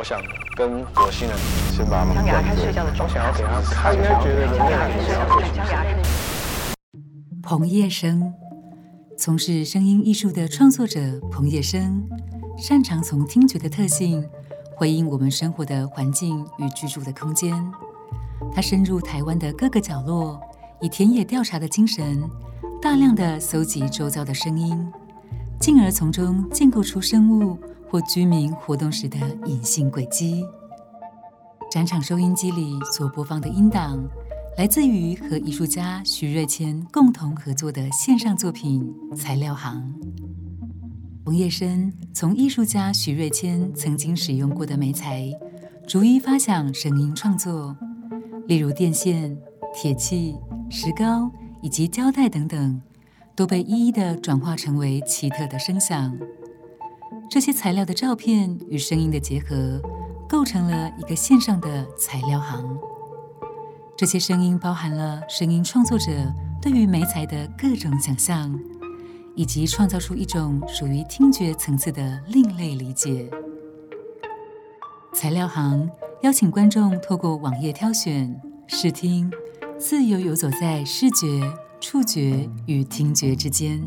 我想跟火星人先把他们想给他看睡觉的我想要给他看，应该觉得人。类很想要想给他看彭业生，从事声音艺术的创作者彭业生，擅长从听觉的特性回应我们生活的环境与居住的空间。他深入台湾的各个角落，以田野调查的精神，大量的搜集周遭的声音，进而从中建构出生物或居民活动时的隐性轨迹。展场收音机里所播放的音档。来自于和艺术家徐瑞谦共同合作的线上作品《材料行》。冯叶生从艺术家徐瑞谦曾经使用过的媒材，逐一发想声音创作，例如电线、铁器、石膏以及胶带等等，都被一一的转化成为奇特的声响。这些材料的照片与声音的结合，构成了一个线上的材料行。这些声音包含了声音创作者对于媒材的各种想象，以及创造出一种属于听觉层次的另类理解。材料行邀请观众透过网页挑选、试听，自由游走在视觉、触觉与听觉之间。